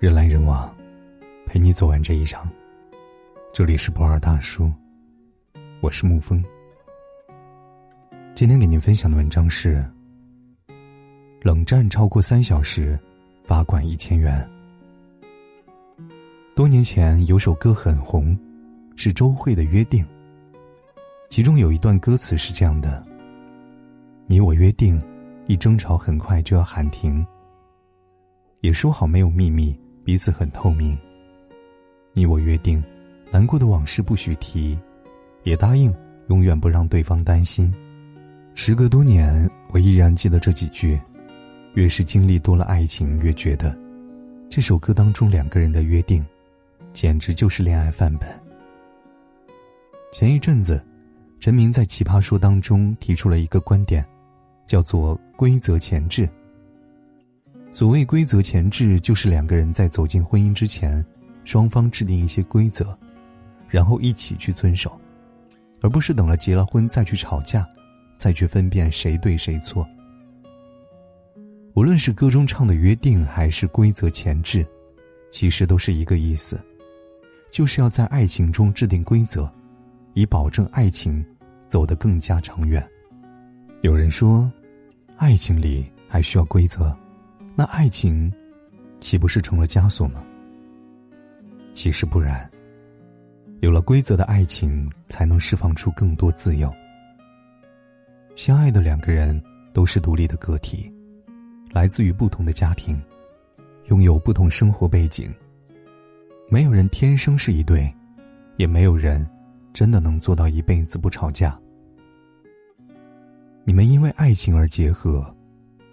人来人往，陪你走完这一场。这里是不二大叔，我是沐风。今天给您分享的文章是：冷战超过三小时，罚款一千元。多年前有首歌很红，是周蕙的《约定》。其中有一段歌词是这样的：“你我约定，一争吵很快就要喊停。也说好没有秘密，彼此很透明。你我约定，难过的往事不许提，也答应永远不让对方担心。时隔多年，我依然记得这几句。越是经历多了爱情，越觉得这首歌当中两个人的约定，简直就是恋爱范本。前一阵子。”陈明在《奇葩说》当中提出了一个观点，叫做“规则前置”。所谓“规则前置”，就是两个人在走进婚姻之前，双方制定一些规则，然后一起去遵守，而不是等了结了婚再去吵架，再去分辨谁对谁错。无论是歌中唱的约定，还是规则前置，其实都是一个意思，就是要在爱情中制定规则。以保证爱情走得更加长远。有人说，爱情里还需要规则，那爱情岂不是成了枷锁吗？其实不然。有了规则的爱情，才能释放出更多自由。相爱的两个人都是独立的个体，来自于不同的家庭，拥有不同生活背景。没有人天生是一对，也没有人。真的能做到一辈子不吵架？你们因为爱情而结合，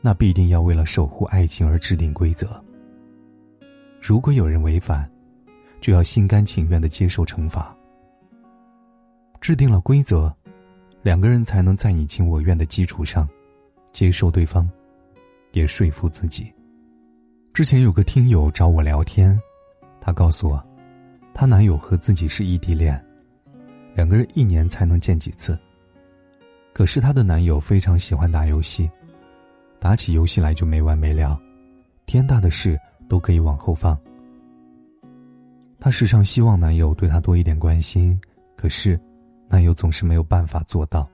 那必定要为了守护爱情而制定规则。如果有人违反，就要心甘情愿的接受惩罚。制定了规则，两个人才能在你情我愿的基础上，接受对方，也说服自己。之前有个听友找我聊天，她告诉我，她男友和自己是异地恋。两个人一年才能见几次。可是她的男友非常喜欢打游戏，打起游戏来就没完没了，天大的事都可以往后放。她时常希望男友对她多一点关心，可是，男友总是没有办法做到。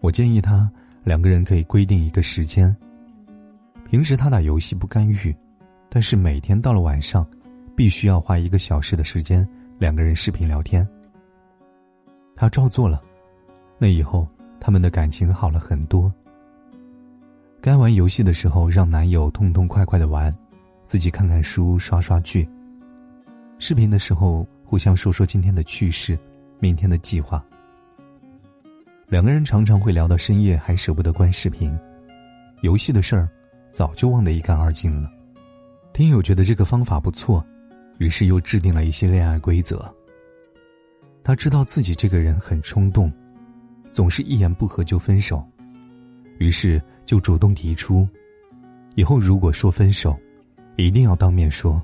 我建议她两个人可以规定一个时间。平时他打游戏不干预，但是每天到了晚上，必须要花一个小时的时间两个人视频聊天。他照做了，那以后他们的感情好了很多。该玩游戏的时候，让男友痛痛快快的玩，自己看看书、刷刷剧。视频的时候，互相说说今天的趣事、明天的计划。两个人常常会聊到深夜，还舍不得关视频。游戏的事儿，早就忘得一干二净了。听友觉得这个方法不错，于是又制定了一些恋爱规则。他知道自己这个人很冲动，总是一言不合就分手，于是就主动提出，以后如果说分手，一定要当面说。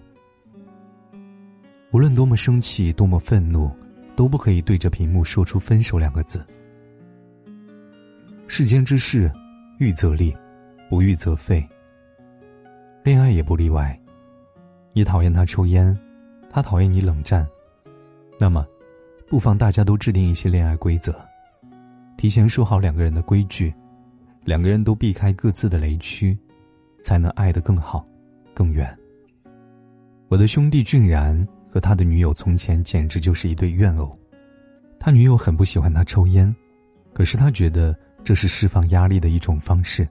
无论多么生气、多么愤怒，都不可以对着屏幕说出“分手”两个字。世间之事，预则立，不预则废。恋爱也不例外，你讨厌他抽烟，他讨厌你冷战，那么。不妨大家都制定一些恋爱规则，提前说好两个人的规矩，两个人都避开各自的雷区，才能爱得更好、更远。我的兄弟俊然和他的女友从前简直就是一对怨偶，他女友很不喜欢他抽烟，可是他觉得这是释放压力的一种方式。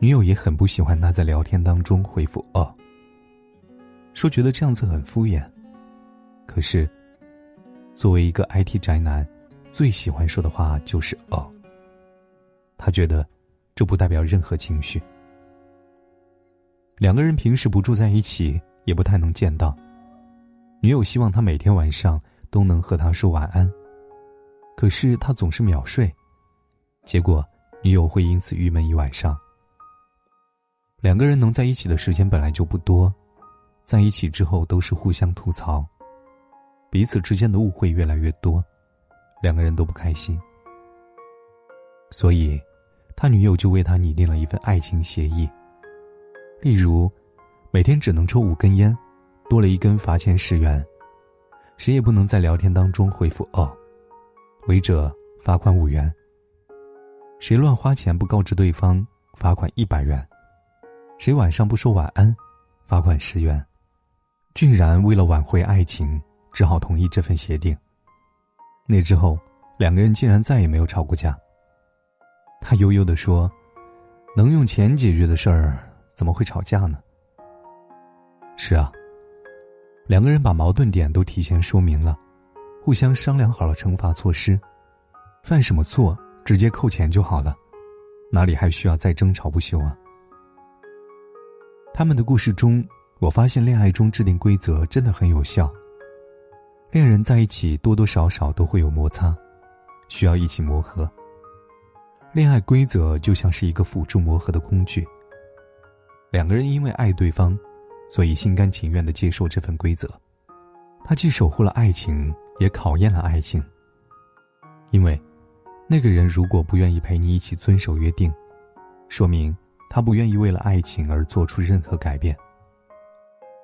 女友也很不喜欢他在聊天当中回复“哦”，说觉得这样子很敷衍，可是。作为一个 IT 宅男，最喜欢说的话就是“哦”。他觉得，这不代表任何情绪。两个人平时不住在一起，也不太能见到。女友希望他每天晚上都能和他说晚安，可是他总是秒睡，结果女友会因此郁闷一晚上。两个人能在一起的时间本来就不多，在一起之后都是互相吐槽。彼此之间的误会越来越多，两个人都不开心。所以，他女友就为他拟定了一份爱情协议。例如，每天只能抽五根烟，多了一根罚钱十元。谁也不能在聊天当中回复“哦”，违者罚款五元。谁乱花钱不告知对方，罚款一百元。谁晚上不说晚安，罚款十元。俊然为了挽回爱情，只好同意这份协定。那之后，两个人竟然再也没有吵过架。他悠悠地说：“能用钱解决的事儿，怎么会吵架呢？”是啊，两个人把矛盾点都提前说明了，互相商量好了惩罚措施，犯什么错直接扣钱就好了，哪里还需要再争吵不休啊？他们的故事中，我发现恋爱中制定规则真的很有效。恋人在一起多多少少都会有摩擦，需要一起磨合。恋爱规则就像是一个辅助磨合的工具。两个人因为爱对方。所以心甘情愿的接受这份规则，他既守护了爱情，也考验了爱情。因为，那个人如果不愿意陪你一起遵守约定，说明他不愿意为了爱情而做出任何改变。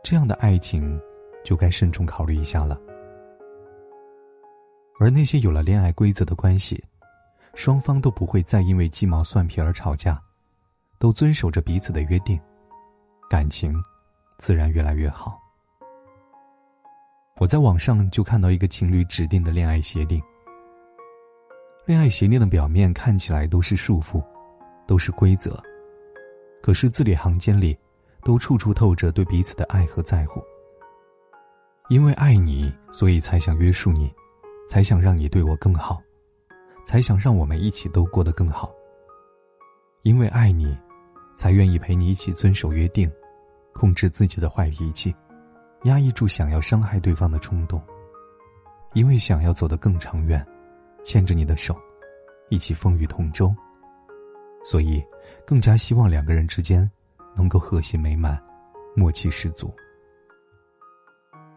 这样的爱情，就该慎重考虑一下了。而那些有了恋爱规则的关系，双方都不会再因为鸡毛蒜皮而吵架，都遵守着彼此的约定，感情。自然越来越好。我在网上就看到一个情侣指定的恋爱协定。恋爱协定的表面看起来都是束缚，都是规则，可是字里行间里，都处处透着对彼此的爱和在乎。因为爱你，所以才想约束你，才想让你对我更好，才想让我们一起都过得更好。因为爱你，才愿意陪你一起遵守约定。控制自己的坏脾气，压抑住想要伤害对方的冲动。因为想要走得更长远，牵着你的手，一起风雨同舟。所以，更加希望两个人之间能够和谐美满，默契十足。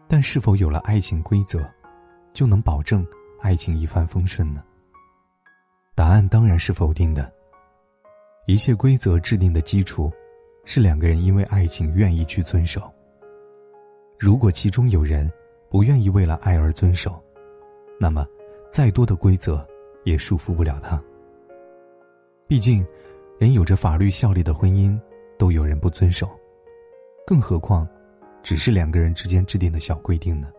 但是否有了爱情规则，就能保证爱情一帆风顺呢？答案当然是否定的。一切规则制定的基础。是两个人因为爱情愿意去遵守。如果其中有人不愿意为了爱而遵守，那么再多的规则也束缚不了他。毕竟，连有着法律效力的婚姻都有人不遵守，更何况只是两个人之间制定的小规定呢？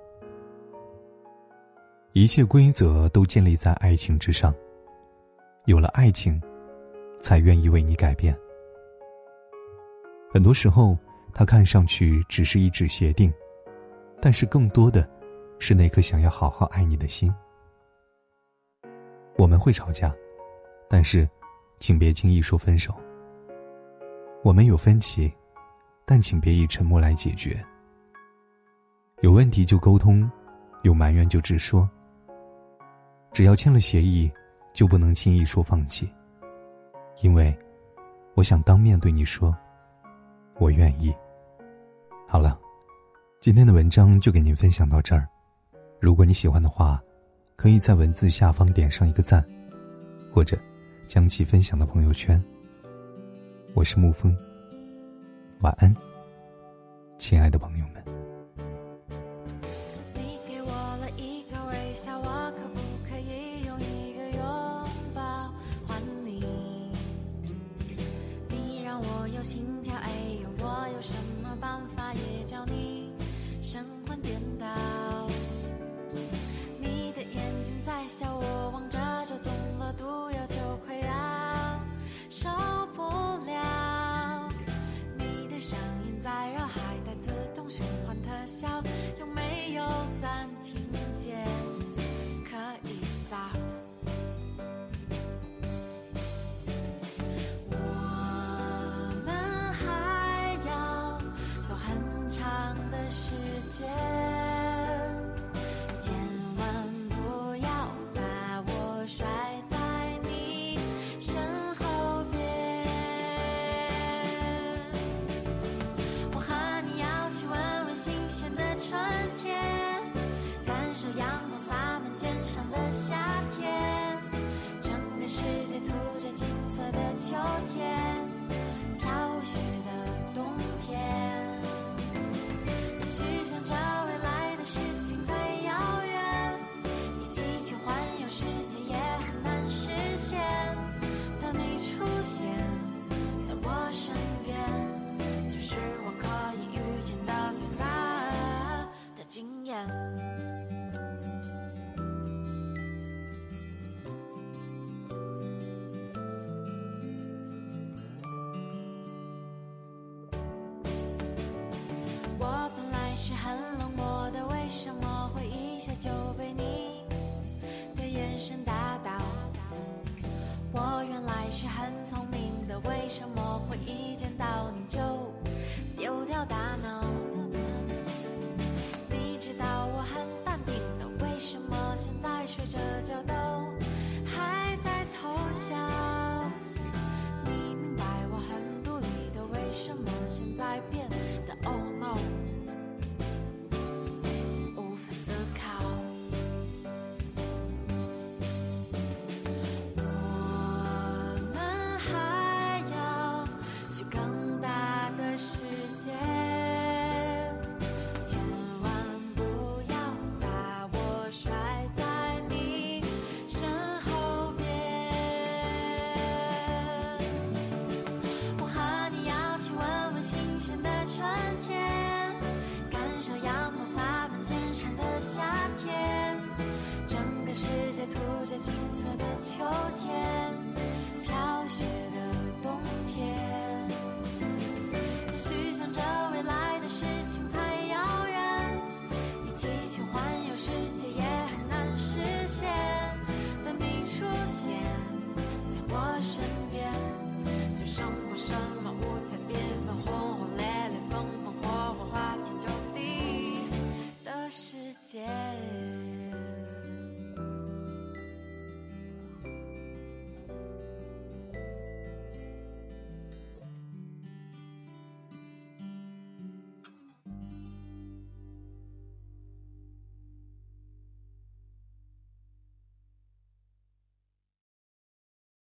一切规则都建立在爱情之上，有了爱情，才愿意为你改变。很多时候，它看上去只是一纸协定，但是更多的，是那颗想要好好爱你的心。我们会吵架，但是，请别轻易说分手。我们有分歧，但请别以沉默来解决。有问题就沟通，有埋怨就直说。只要签了协议，就不能轻易说放弃，因为，我想当面对你说。我愿意。好了，今天的文章就给您分享到这儿。如果你喜欢的话，可以在文字下方点上一个赞，或者将其分享到朋友圈。我是沐风，晚安，亲爱的朋友们。心跳。为什么会一见到你就丢掉大脑